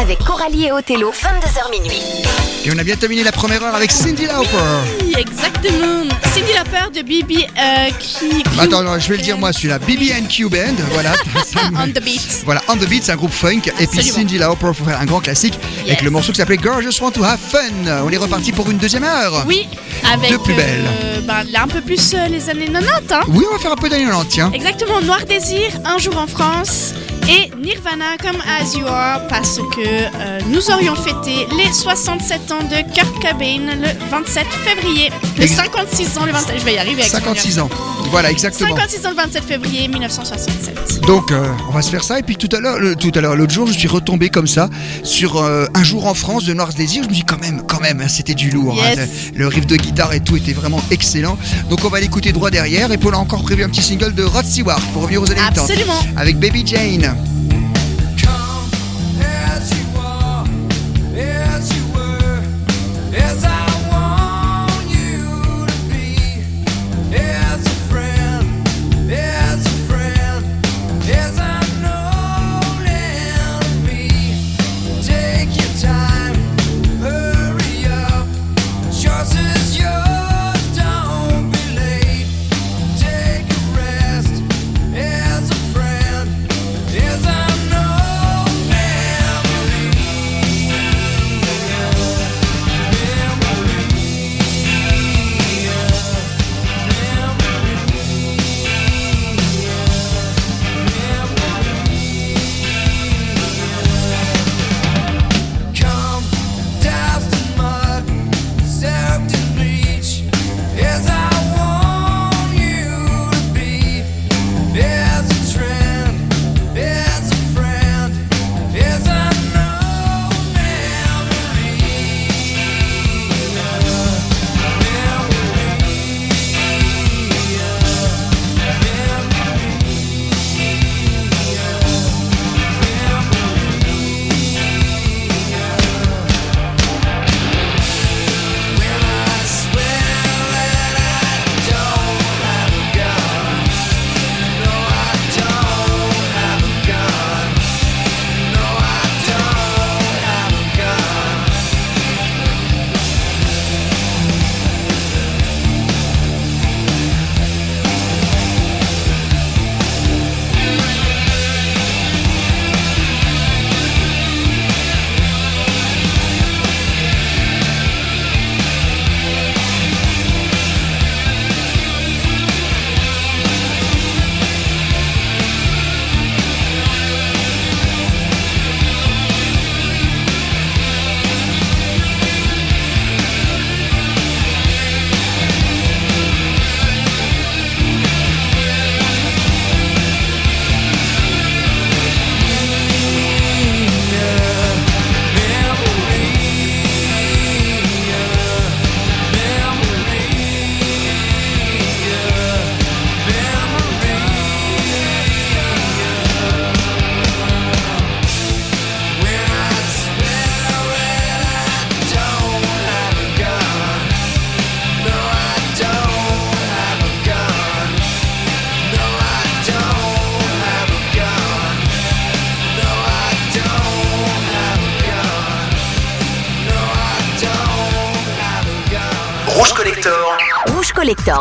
Avec Coralie et Othello, 22h minuit. Et on a bien terminé la première heure avec Cindy Lauper. Oui, exactement. Cindy Lauper de Bibi euh, qui. Bah, Attends, non, je vais le dire moi, celui-là. BB&Q Band, voilà. On the beat. Voilà, On the Beat, c'est un groupe funk. Et puis. Cindy Lauper pour faire un grand classique avec Yes. le morceau qui s'appelait Girl Just Want to Have Fun. On est reparti pour une deuxième heure. Oui, avec. De plus belle. euh, ben, là, un peu plus euh, les années 90, hein. Oui, on va faire un peu d'année 90, tiens. Exactement, Noir Désir, Un jour en France et Nirvana comme As You Are parce que euh, nous aurions fêté les 67 ans de Kurt Cobain le 27 février. Le Ex- 56 ans le 27, je vais y arriver avec ce 56 ans. Voilà, exactement. 56 ans le 27 février 1967. Donc, euh, on va se faire ça. Et puis tout à l'heure, tout à l'heure, l'autre jour, je suis retombé comme ça sur euh, un jour en France de Noir Désir. Je me dis quand même, quand même, hein, c'était du lourd. hein. Le riff de guitare et tout était vraiment excellent. Donc, on va l'écouter droit derrière. Et Paul a encore prévu un petit single de Rod Stewart pour revenir aux années 80 Absolument. avec Baby Jane. As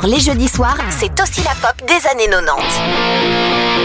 Les jeudis soirs, c'est aussi la pop des années 90.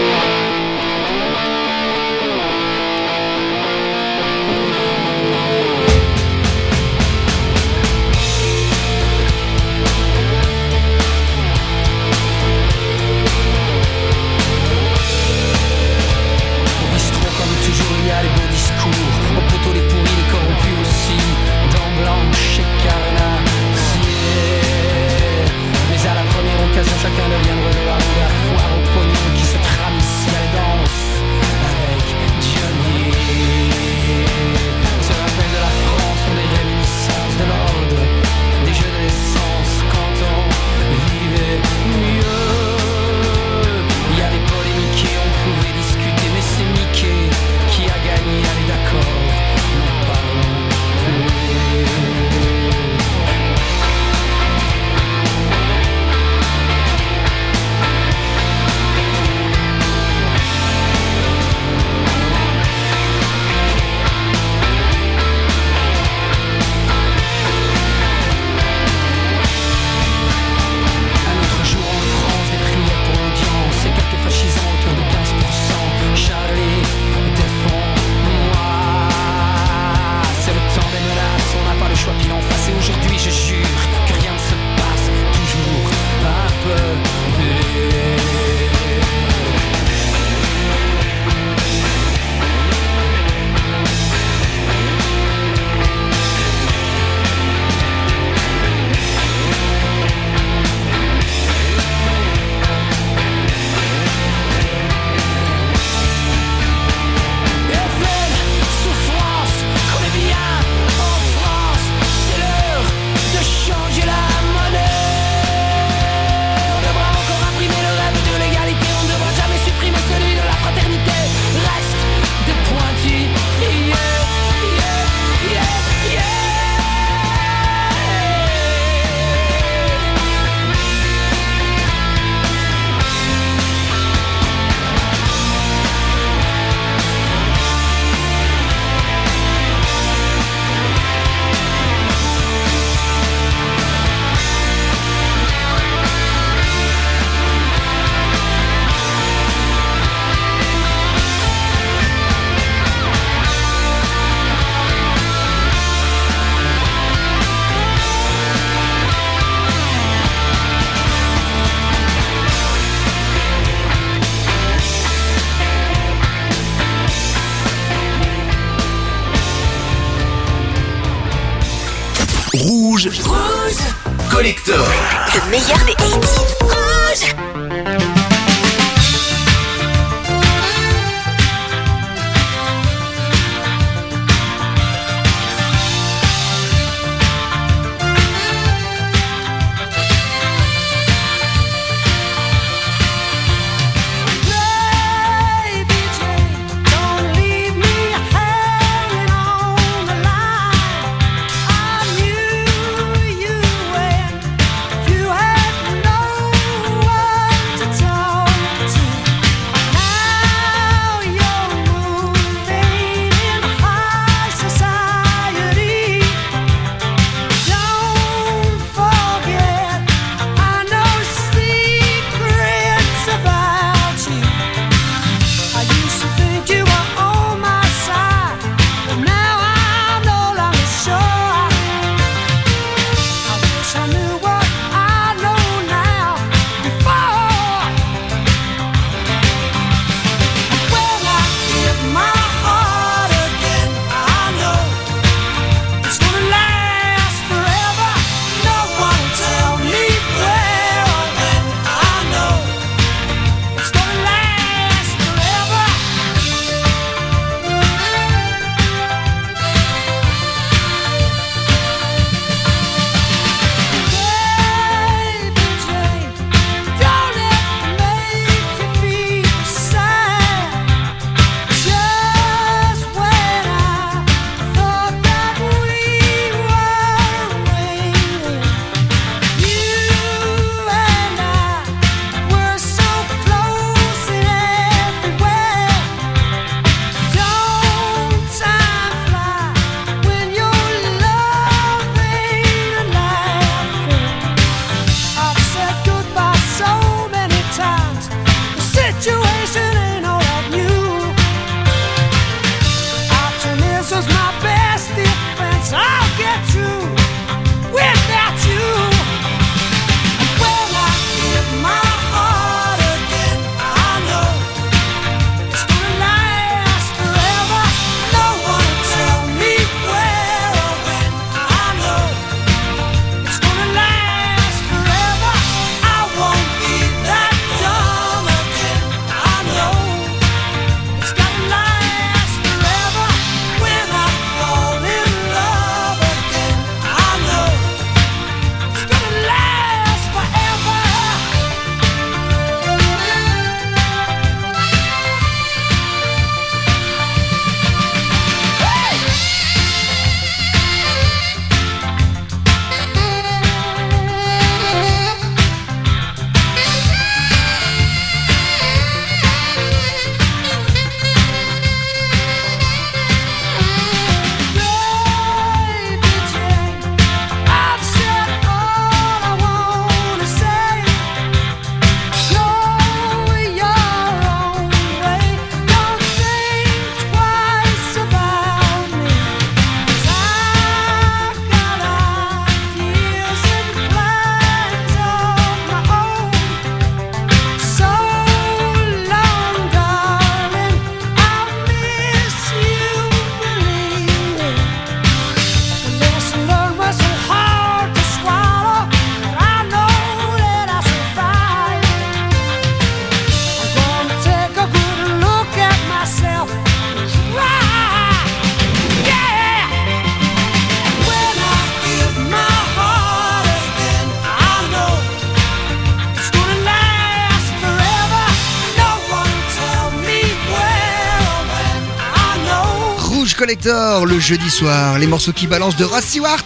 Collector le jeudi soir. Les morceaux qui balancent de Ross Stewart.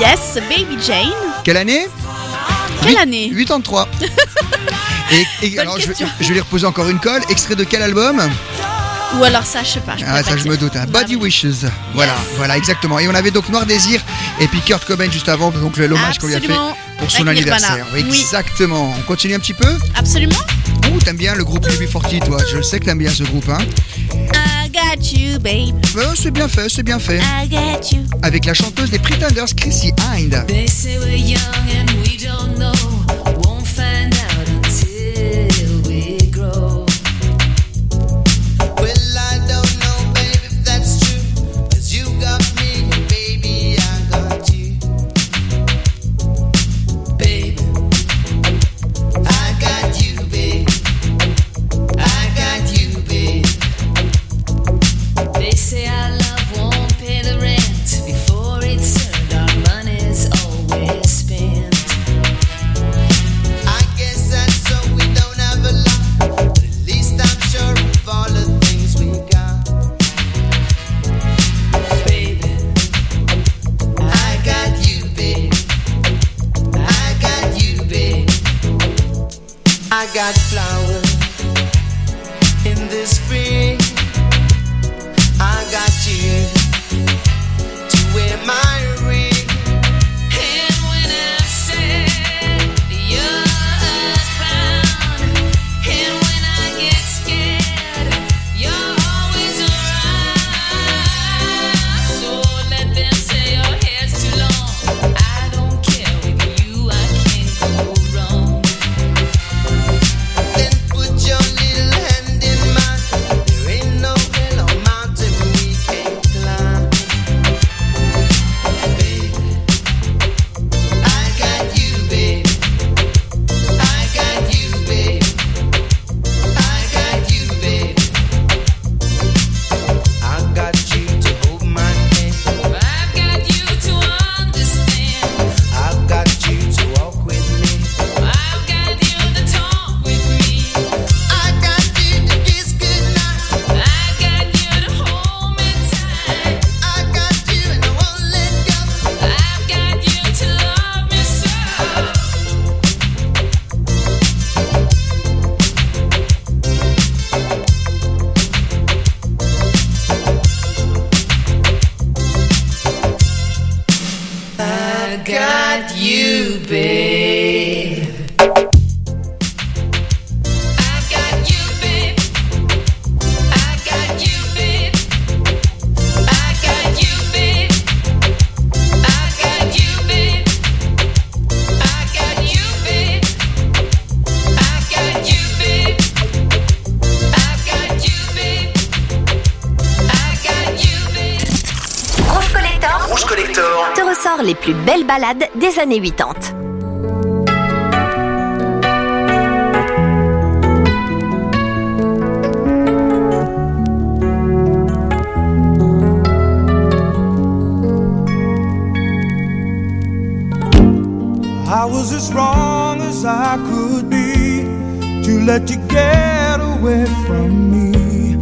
Yes, Baby Jane. Quelle année? Quelle année? 83. et, alors, je, vais lui reposer encore une colle. Extrait de quel album? Ou alors ça, je sais pas. Ah, ça, je me doute. Hein. Body Wishes. Voilà, voilà, exactement. Et on avait donc Noir Désir et puis Kurt Cobain juste avant, donc l'hommage qu'on lui a fait pour son anniversaire. Exactement. On continue un petit peu? Absolument. Oh, t'aimes bien le groupe UB40, toi. Je sais que t'aimes bien ce groupe. Hein. Euh, c'est bien fait, c'est bien fait. Avec la chanteuse des Pretenders Chrissy Hind. Des années 80. I was as wrong as I could be to let you get away from me.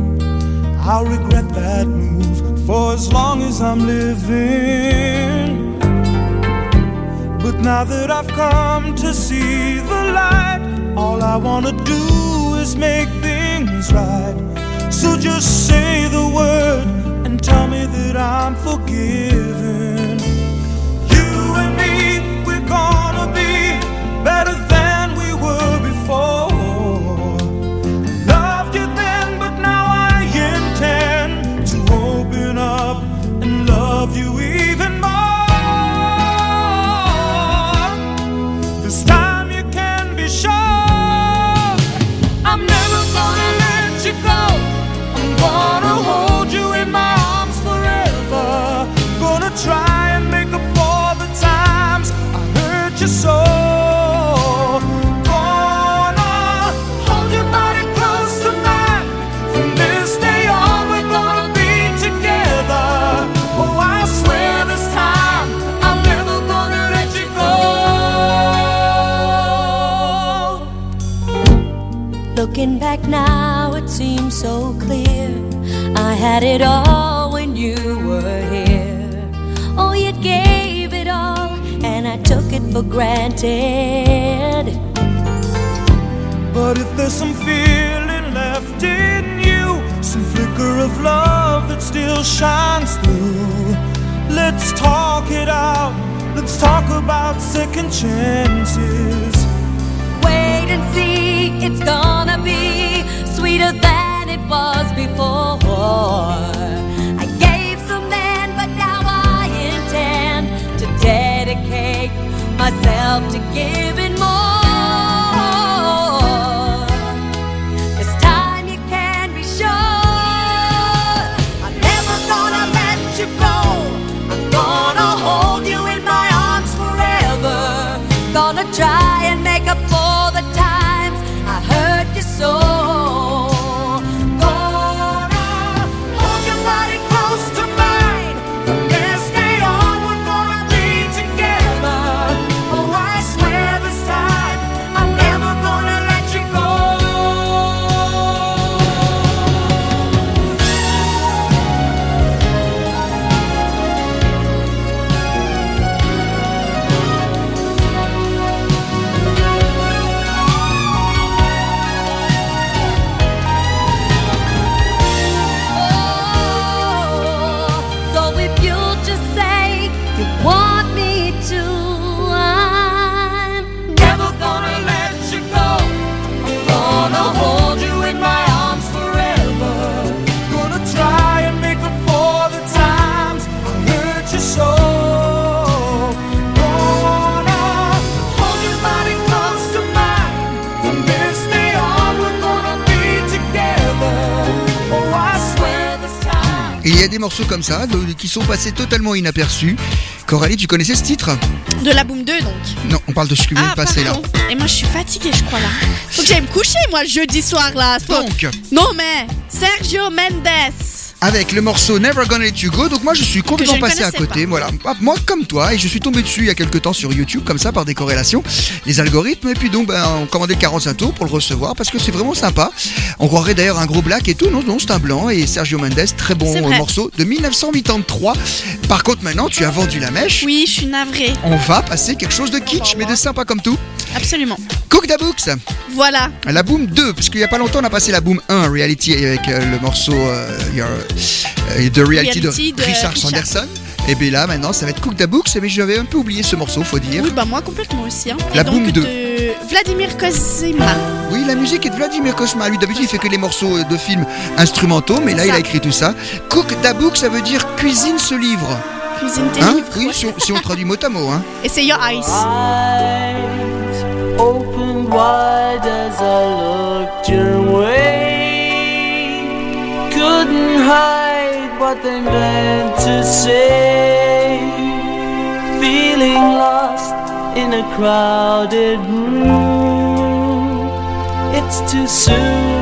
I'll regret that move for as long as I'm living. But now that I've come to see the light, all I wanna do is make things right. So just say the word and tell me that I'm forgiven. You and me, we're gonna be better than we were before. So clear. I had it all when you were here. Oh, you gave it all, and I took it for granted. But if there's some feeling left in you, some flicker of love that still shines through, let's talk it out. Let's talk about second chances. Wait and see, it's gonna be sweeter was before. I gave some then, but now I intend to dedicate myself to giving morceaux comme ça de- qui sont passés totalement inaperçus. Coralie, tu connaissais ce titre? De la Boom 2 donc. Non, on parle de ce qui vient Ah, de passer là. Et moi je suis fatiguée, je crois là. Faut que j'aille me coucher moi jeudi soir là. Faut- Donc, Non mais Sergio Mendes. Avec le morceau Never Gonna Let You Go, donc moi je suis complètement je passé à côté. pas. Voilà, Ah, moi comme toi, et je suis tombé dessus il y a quelques temps sur YouTube, comme ça, par des corrélations, les algorithmes. Et puis donc, ben, on commandait 45 tours pour le recevoir parce que c'est vraiment sympa. On croirait d'ailleurs un gros black et tout. Non, non, c'est un blanc. Et Sergio Mendes, très bon morceau de 1983. Par contre, maintenant, tu as vendu la mèche. Oui, je suis navrée. On va passer quelque chose de kitsch, mais de sympa comme tout. Absolument. Cook the Books, Voilà. la Boom 2, parce qu'il y a pas longtemps on a passé la Boom 1, Reality, avec euh, le morceau euh, Your- euh, de Reality, Reality de, de Richard Richard. Sanderson. Et bien là maintenant ça va être Cook the Books, mais j'avais un peu oublié ce morceau, faut dire. Oui, bah moi complètement aussi. hein. La donc Boom 2. de Vladimir Kozima. Oui, la musique est de Vladimir Kosma. Lui d'habitude il fait que les morceaux de films instrumentaux, mais là il a écrit tout ça. Cook the Book, ça veut dire cuisine ce livre. Cuisine tes Hein livres. oui, ouais. si on, si on traduit mot à mot. Hein. Et c'est Your Eyes. opened wide as I looked your way. Couldn't hide what they meant to say. Feeling lost in a crowded room. It's too soon.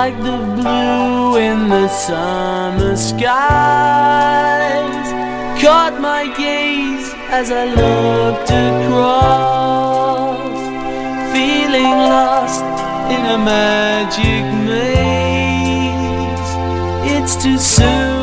like the blue in the summer skies caught my gaze as I looked across, feeling lost in a magic maze. It's too soon.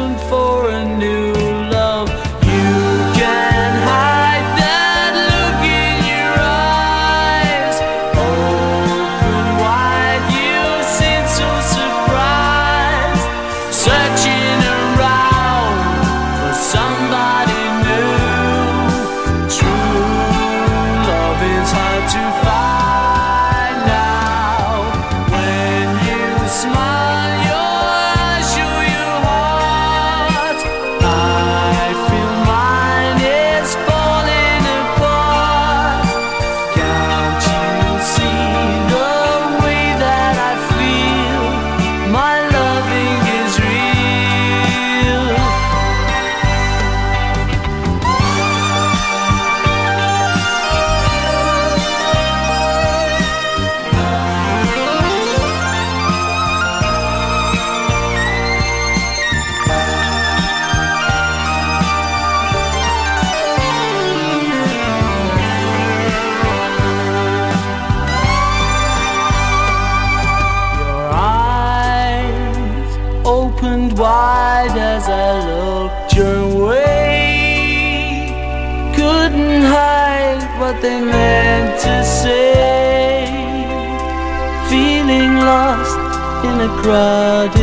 crowded.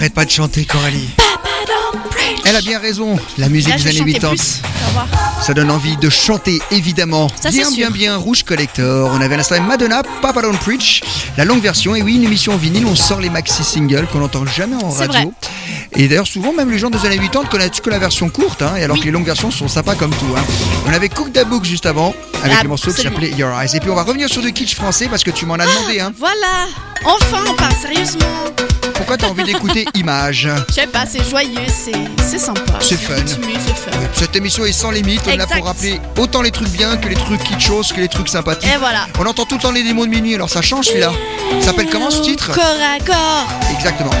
Arrête pas de chanter, Coralie. Elle a bien raison. La musique Là, des années chanter 80, plus. Tu vas voir. ça donne envie de chanter, évidemment. Ça, bien, bien, bien, Rouge Collector. On avait à l'instant Madonna, Papa Don't Preach, la longue version. Et oui, une émission en vinyle, on sort les maxi singles qu'on n'entend jamais en radio. Et d'ailleurs, souvent, même les gens des années 80 connaissent que la version courte, hein, et alors Oui. que les longues versions sont sympas comme tout. hein. On avait Cook the Book juste avant, avec Ah, le morceau qui s'appelait Your Eyes. Et puis on va revenir sur du kitsch français parce que tu m'en as demandé. Hein. Voilà. Enfin, on parle sérieusement. Pourquoi t'as envie d'écouter Image Je sais pas, c'est joyeux, c'est sympa. C'est fun. rythmé. Cette émission est sans limite, on est là pour rappeler autant les trucs bien que les trucs kitschos, que les trucs sympathiques. Et voilà. On entend tout le temps les démos de minuit, alors ça change celui-là. Ça s'appelle comment ce titre? Corps à corps. Exactement.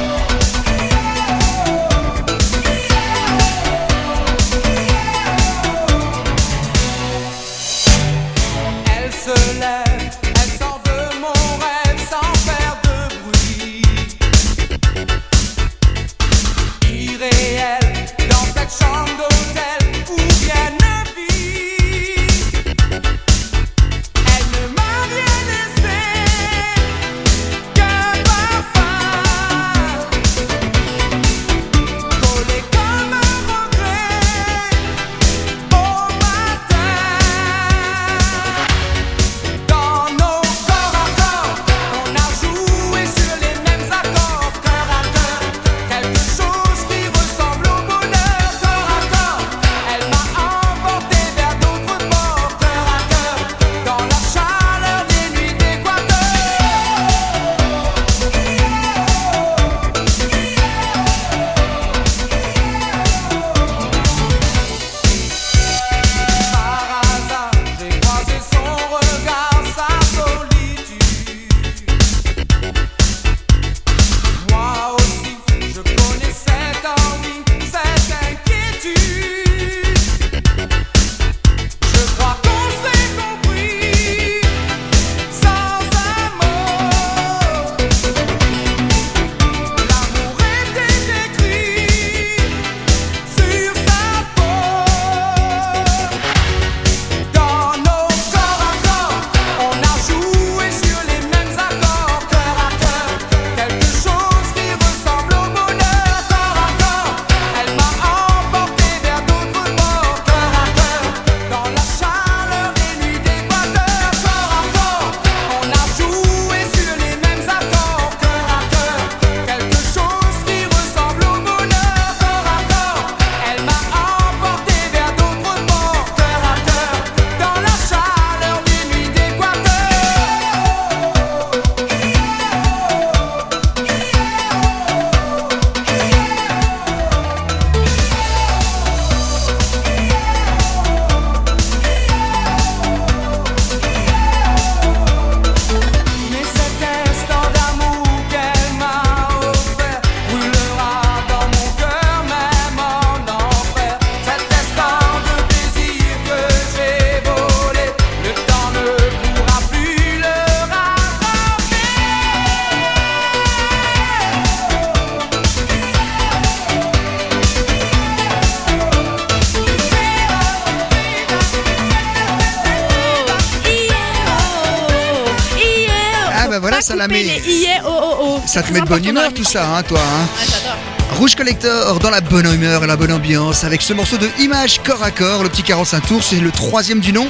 Les oh, oh, oh. Ça te met de bonne humeur tout ça, hein, toi. hein. Ouais, j'adore. Rouge Collector dans la bonne humeur et la bonne ambiance avec ce morceau de Image corps à corps, le petit 45 tours, c'est le troisième du nom.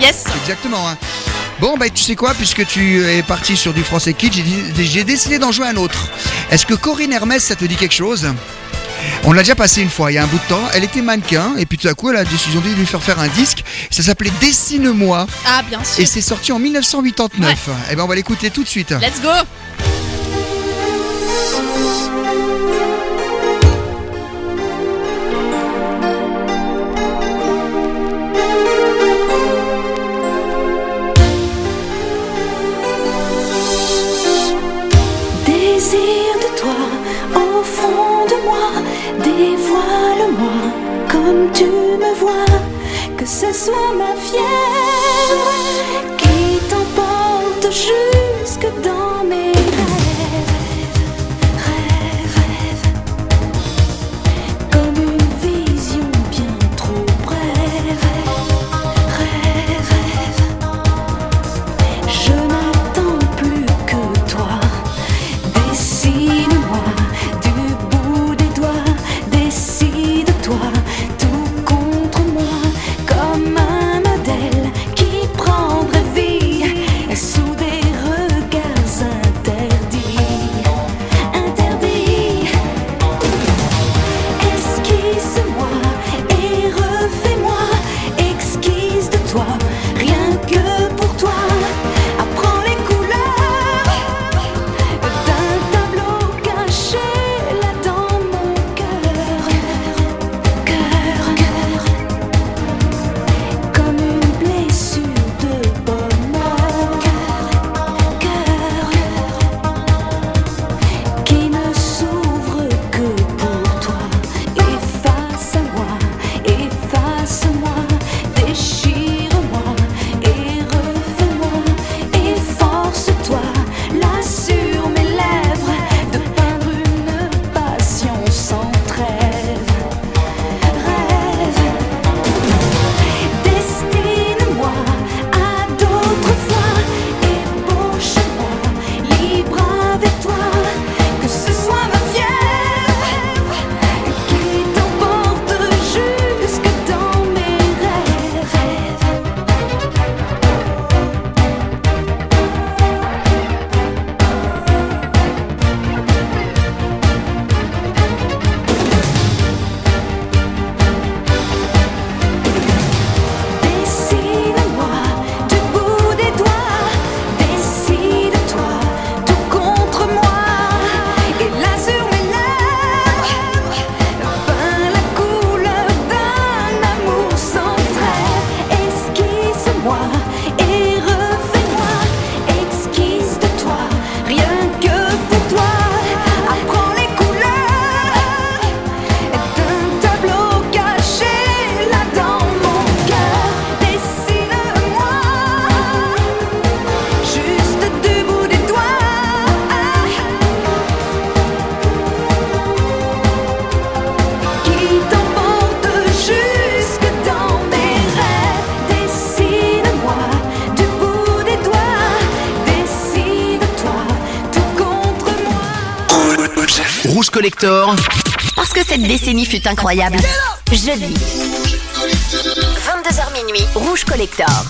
Yes. Exactement. hein. Bon, bah tu sais quoi, puisque tu es parti sur du français kid, j'ai décidé d'en jouer un autre. Est-ce que Corinne Hermès, ça te dit quelque chose? On l'a déjà passé une fois, il y a un bout de temps. Elle était mannequin, et puis tout à coup, elle a décision de lui faire faire un disque. Ça s'appelait Dessine-moi, Ah, bien sûr. et c'est sorti en 1989. Et ben on va l'écouter tout de suite. Let's go. Comme tu me vois, que ce soit ma fièvre qui t'emporte jusque dans mes Rouge. Collector. Parce que cette décennie fut incroyable. Jeudi. 22h minuit. Rouge Collector.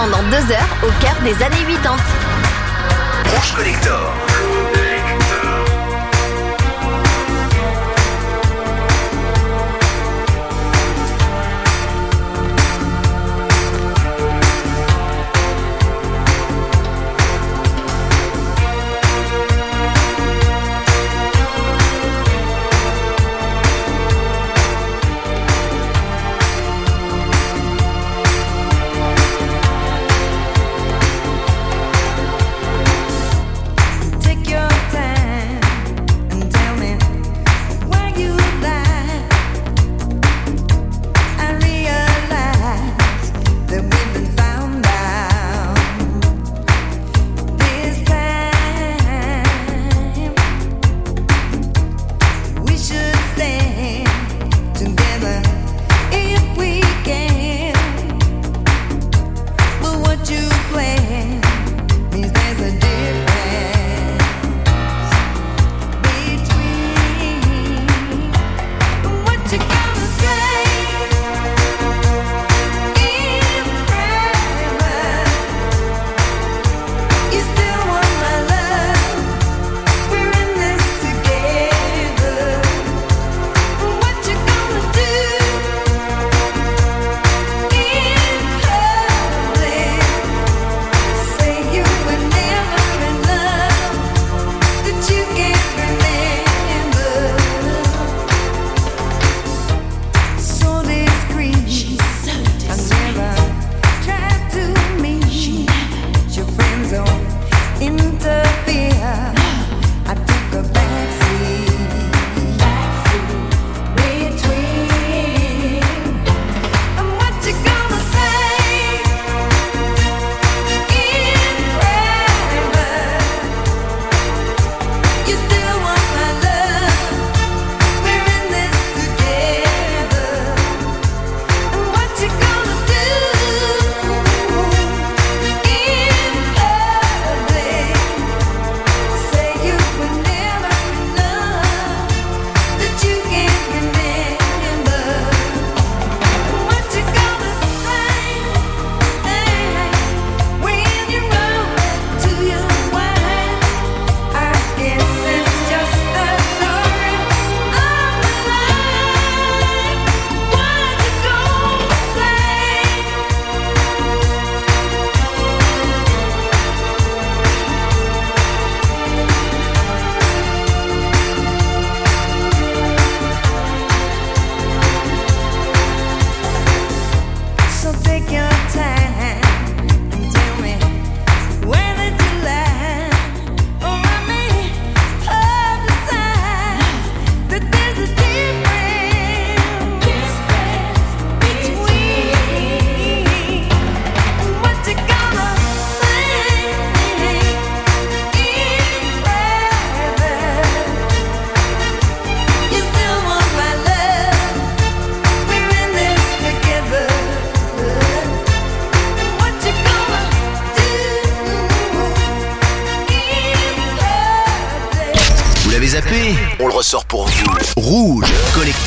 pendant deux heures au cœur des années 80. Collector.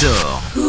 Collector.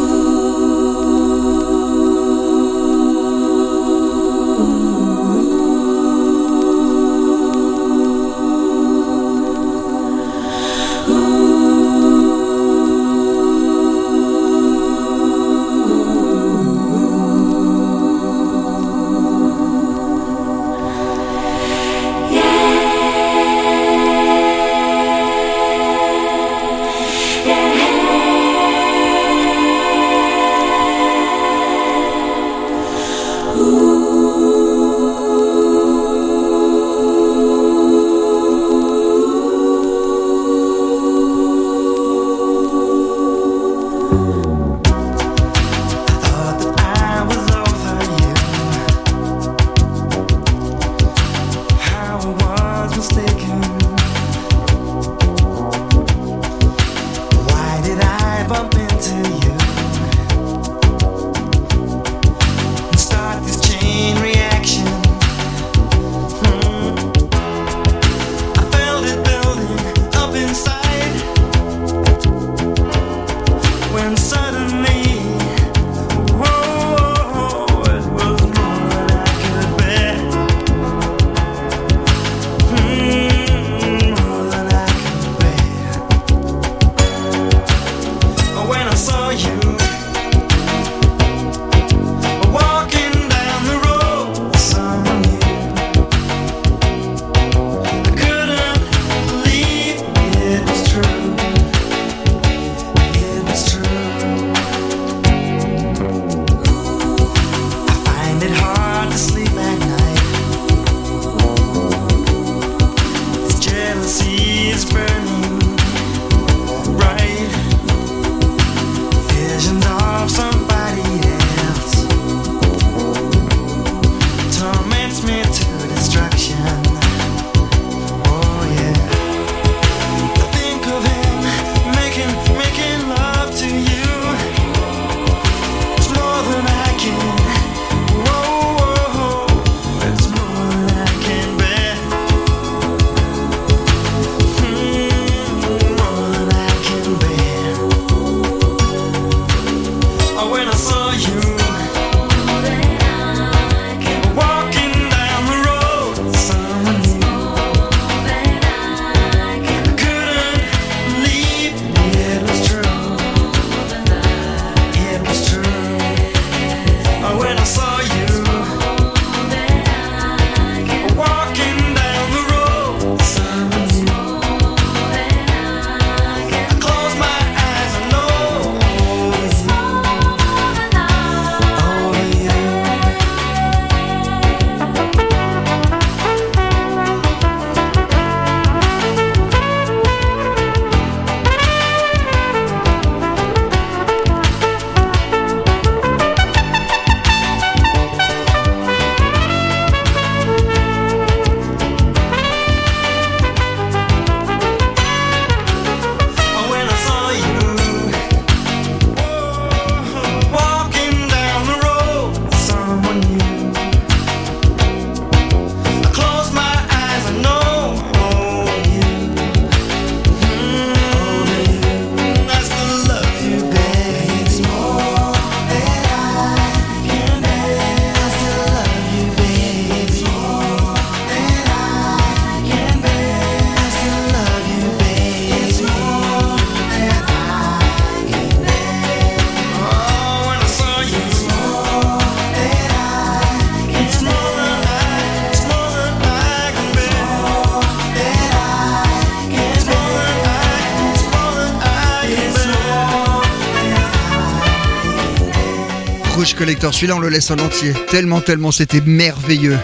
Collector. Celui-là, on le laisse en entier. Tellement, tellement, c'était merveilleux.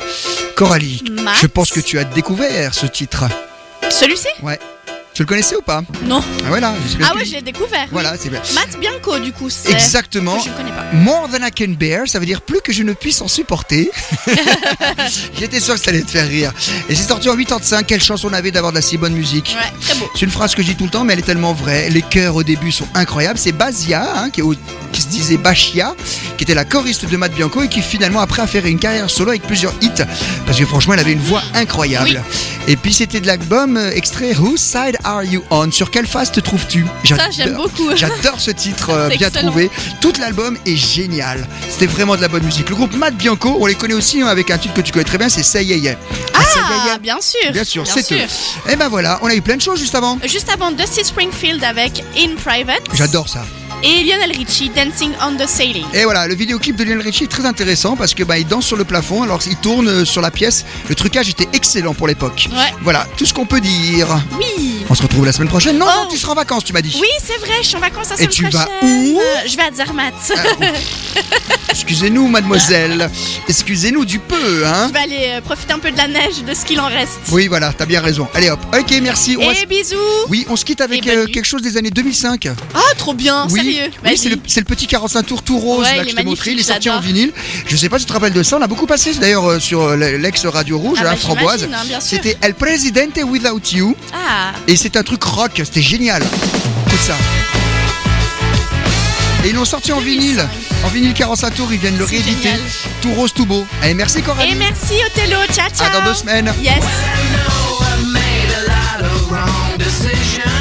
Coralie, Max je pense que tu as découvert ce titre. Celui-ci? Ouais. Tu le connaissais ou pas Non. Ah voilà. je Ah ouais, je l'ai découvert. Voilà, c'est bien. Matt Bianco, du coup, c'est. Exactement. Je ne connais pas. More than I can bear, ça veut dire plus que je ne puisse en supporter. J'étais sûr que ça allait te faire rire. Et c'est sorti en 85. Quelle chance on avait d'avoir de la si bonne musique. Ouais, très beau. C'est une phrase que je dis tout le temps, mais elle est tellement vraie. Les chœurs au début sont incroyables. C'est Bazia, hein, qui, est au- qui se disait Bachia, qui était la choriste de Matt Bianco et qui finalement après a fait une carrière solo avec plusieurs hits. Parce que franchement, elle avait une voix incroyable. Et puis c'était de l'album euh, extrait Whose Side Are You On? Sur quelle face te trouves-tu? Ça, j'aime J'adore- beaucoup. J'adore ce titre euh, bien excellent. trouvé. Tout l'album est génial. C'était vraiment de la bonne musique. Le groupe Matt Bianco, on les connaît aussi hein, avec un titre que tu connais très bien, c'est Say Yeah Yeah. Ah, Yeah Ah, Yeah. bien sûr. Bien sûr, c'est eux. Et ben voilà, on a eu plein de choses juste avant. Juste avant Dusty Springfield avec In Private. J'adore ça. Et Lionel Richie, Dancing on the Sailing. Et voilà, le vidéoclip de Lionel Richie est très intéressant parce que bah, il danse sur le plafond, alors il tourne euh, sur la pièce. Le trucage était excellent pour l'époque. Ouais. Voilà, tout ce qu'on peut dire. Oui. On se retrouve la semaine prochaine. Non, Oh. non, tu seras en vacances, tu m'as dit. Oui, c'est vrai, je suis en vacances la Et semaine tu vas prochaine. où? Euh, Je vais à Zermatt. Excusez-nous, mademoiselle. Excusez-nous du peu, hein. je vais aller euh, profiter un peu de la neige, de ce qu'il en reste. Oui, voilà, t'as bien raison. Allez hop. Ok, merci. On va Et se- bisous. Oui, on se quitte avec Et euh, quelque chose des années 2005. Ah, trop bien, oui, oui c'est le, c'est le petit 45 tours tout rose Ouais, là, que je t'ai montré. Il est sorti en vinyle. Je sais pas si tu te rappelles de ça. On a beaucoup passé d'ailleurs euh, sur euh, l'ex Radio Rouge, Ah hein, bah, Framboise. hein. C'était El Presidente Without You. Ah, Et c'est un truc rock. C'était génial. Tout ça. Et ils l'ont sorti en vinyle. En vinyle 45 tours. Ils viennent le rééditer. génial. Tout rose, tout beau. Allez, merci Coralie. et merci Othello, ciao ciao. À dans deux semaines. Yes. Yes,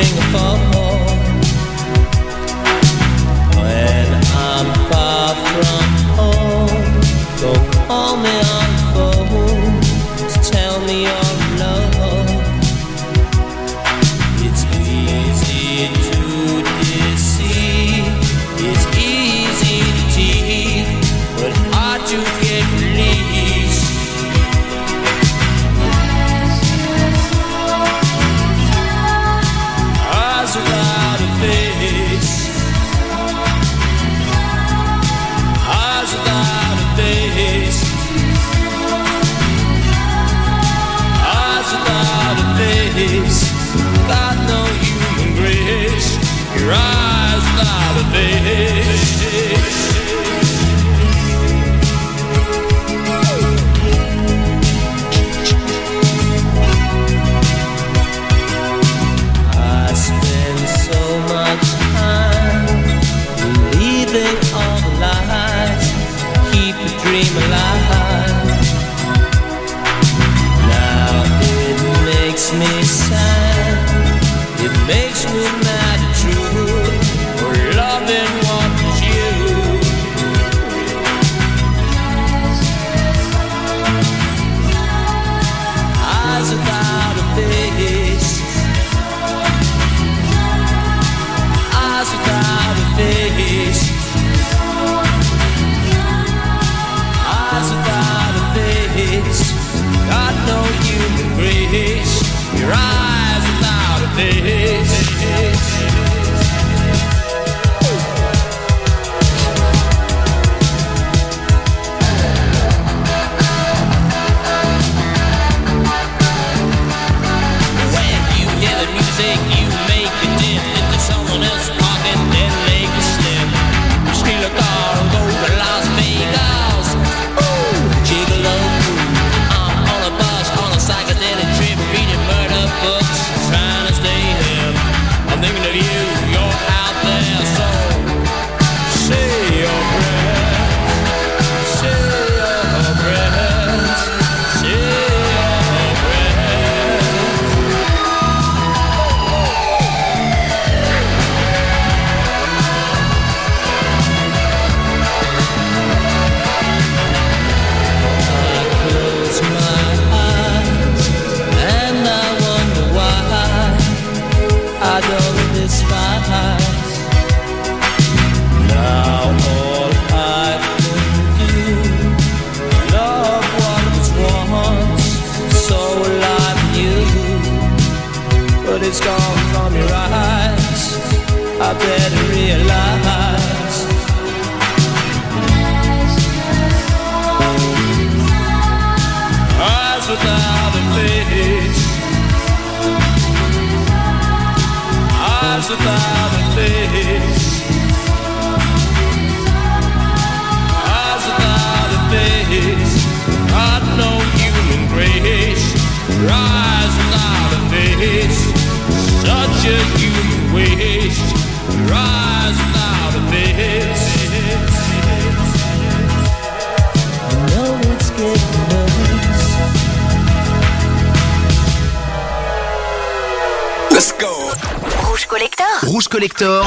Rouge collector.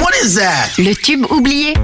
What is that? Le tube oublié.